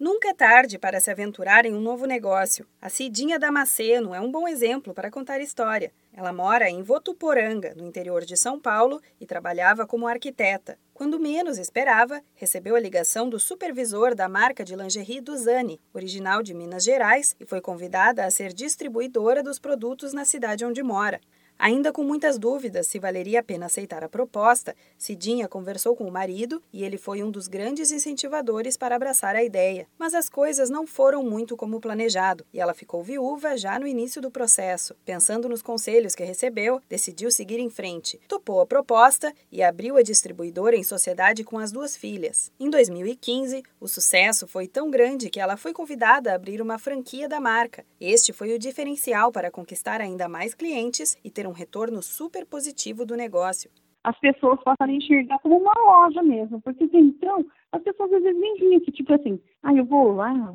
Nunca é tarde para se aventurar em um novo negócio. A Cidinha Damasceno é um bom exemplo para contar história. Ela mora em Votuporanga, no interior de São Paulo, e trabalhava como arquiteta. Quando menos esperava, recebeu a ligação do supervisor da marca de lingerie Duzani, original de Minas Gerais, e foi convidada a ser distribuidora dos produtos na cidade onde mora. Ainda com muitas dúvidas se valeria a pena aceitar a proposta, Cidinha conversou com o marido e ele foi um dos grandes incentivadores para abraçar a ideia. Mas as coisas não foram muito como planejado e ela ficou viúva já no início do processo. Pensando nos conselhos que recebeu, decidiu seguir em frente. Topou a proposta e abriu a distribuidora em sociedade com as duas filhas. Em 2015, o sucesso foi tão grande que ela foi convidada a abrir uma franquia da marca. Este foi o diferencial para conquistar ainda mais clientes e ter retorno super positivo do negócio. As pessoas passam a enxergar como uma loja mesmo, porque então as pessoas às vezes nem viam que, tipo assim, ah, eu vou lá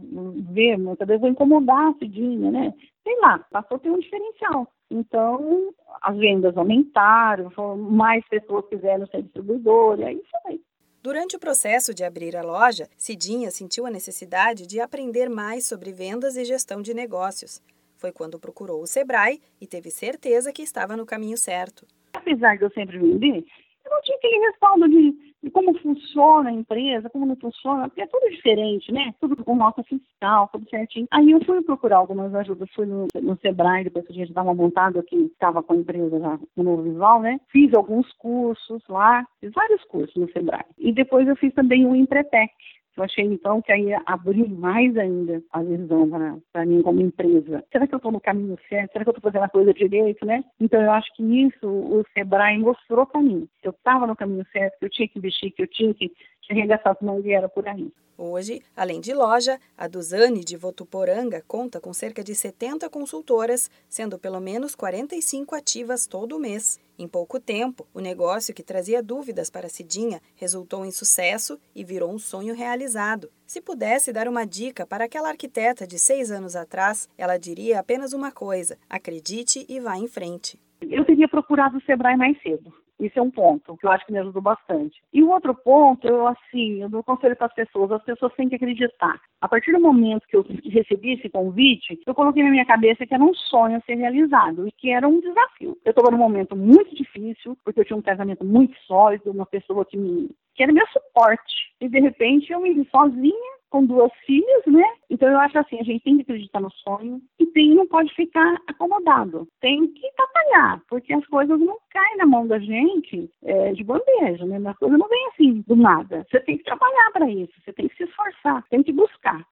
ver, muitas vezes vou incomodar a Cidinha, né? Sei lá, passou a ter um diferencial. Então, as vendas aumentaram, mais pessoas quiseram ser distribuidora, aí foi. Durante o processo de abrir a loja, Cidinha sentiu a necessidade de aprender mais sobre vendas e gestão de negócios. Foi quando procurou o Sebrae e teve certeza que estava no caminho certo. Apesar de eu sempre vender, eu não tinha aquele respaldo de, de, como funciona a empresa, como não funciona, porque é tudo diferente, né? Tudo com nota fiscal, tudo certinho. Aí eu fui procurar algumas ajudas, fui no, no Sebrae, depois que a gente estava montado aqui, estava com a empresa já no Novo Visual, né? Fiz alguns cursos lá, fiz vários cursos no Sebrae. E depois eu fiz também o Empretec, eu achei então que aí abriu mais ainda a visão para mim como empresa. Será que eu estou no caminho certo? Será que eu estou fazendo a coisa direito, né? Então eu acho que isso o Sebrae mostrou para mim. Eu estava no caminho certo, que eu tinha que investir, que eu tinha que arregaçar as mãos e era por aí. Hoje, além de loja, a Duzane de Votuporanga conta com cerca de 70 consultoras, sendo pelo menos 45 ativas todo mês. Em pouco tempo, o negócio que trazia dúvidas para Cidinha resultou em sucesso e virou um sonho realizado. Se pudesse dar uma dica para aquela arquiteta de seis anos atrás, ela diria apenas uma coisa: acredite e vá em frente. Eu teria procurado o Sebrae mais cedo. Isso é um ponto que eu acho que me ajudou bastante. E o outro ponto, eu assim, eu dou conselho para as pessoas, as pessoas têm que acreditar. A partir do momento que eu recebi esse convite, eu coloquei na minha cabeça que era um sonho a ser realizado e que era um desafio. Eu estava num momento muito difícil, porque eu tinha um casamento muito sólido, uma pessoa que me que era meu suporte. E de repente eu me vi sozinha com duas filhas, né? Então eu acho assim, a gente tem que acreditar no sonho e tem, não pode ficar acomodado. Tem que batalhar, porque as coisas não caem na mão da gente é, de bandeja, né? As coisas não vêm assim do nada. Você tem que trabalhar para isso, você tem que se esforçar, tem que buscar.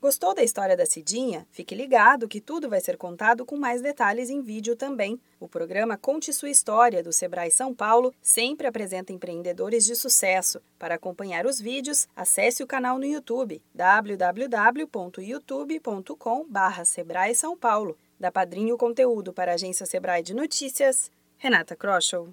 Gostou da história da Cidinha? Fique ligado que tudo vai ser contado com mais detalhes em vídeo também. O programa Conte Sua História, do Sebrae São Paulo, sempre apresenta empreendedores de sucesso. Para acompanhar os vídeos, acesse o canal no YouTube, www.youtube.com.br Sebrae São Paulo. Da Padrinho Conteúdo para a Agência Sebrae de Notícias, Renata Kroschel.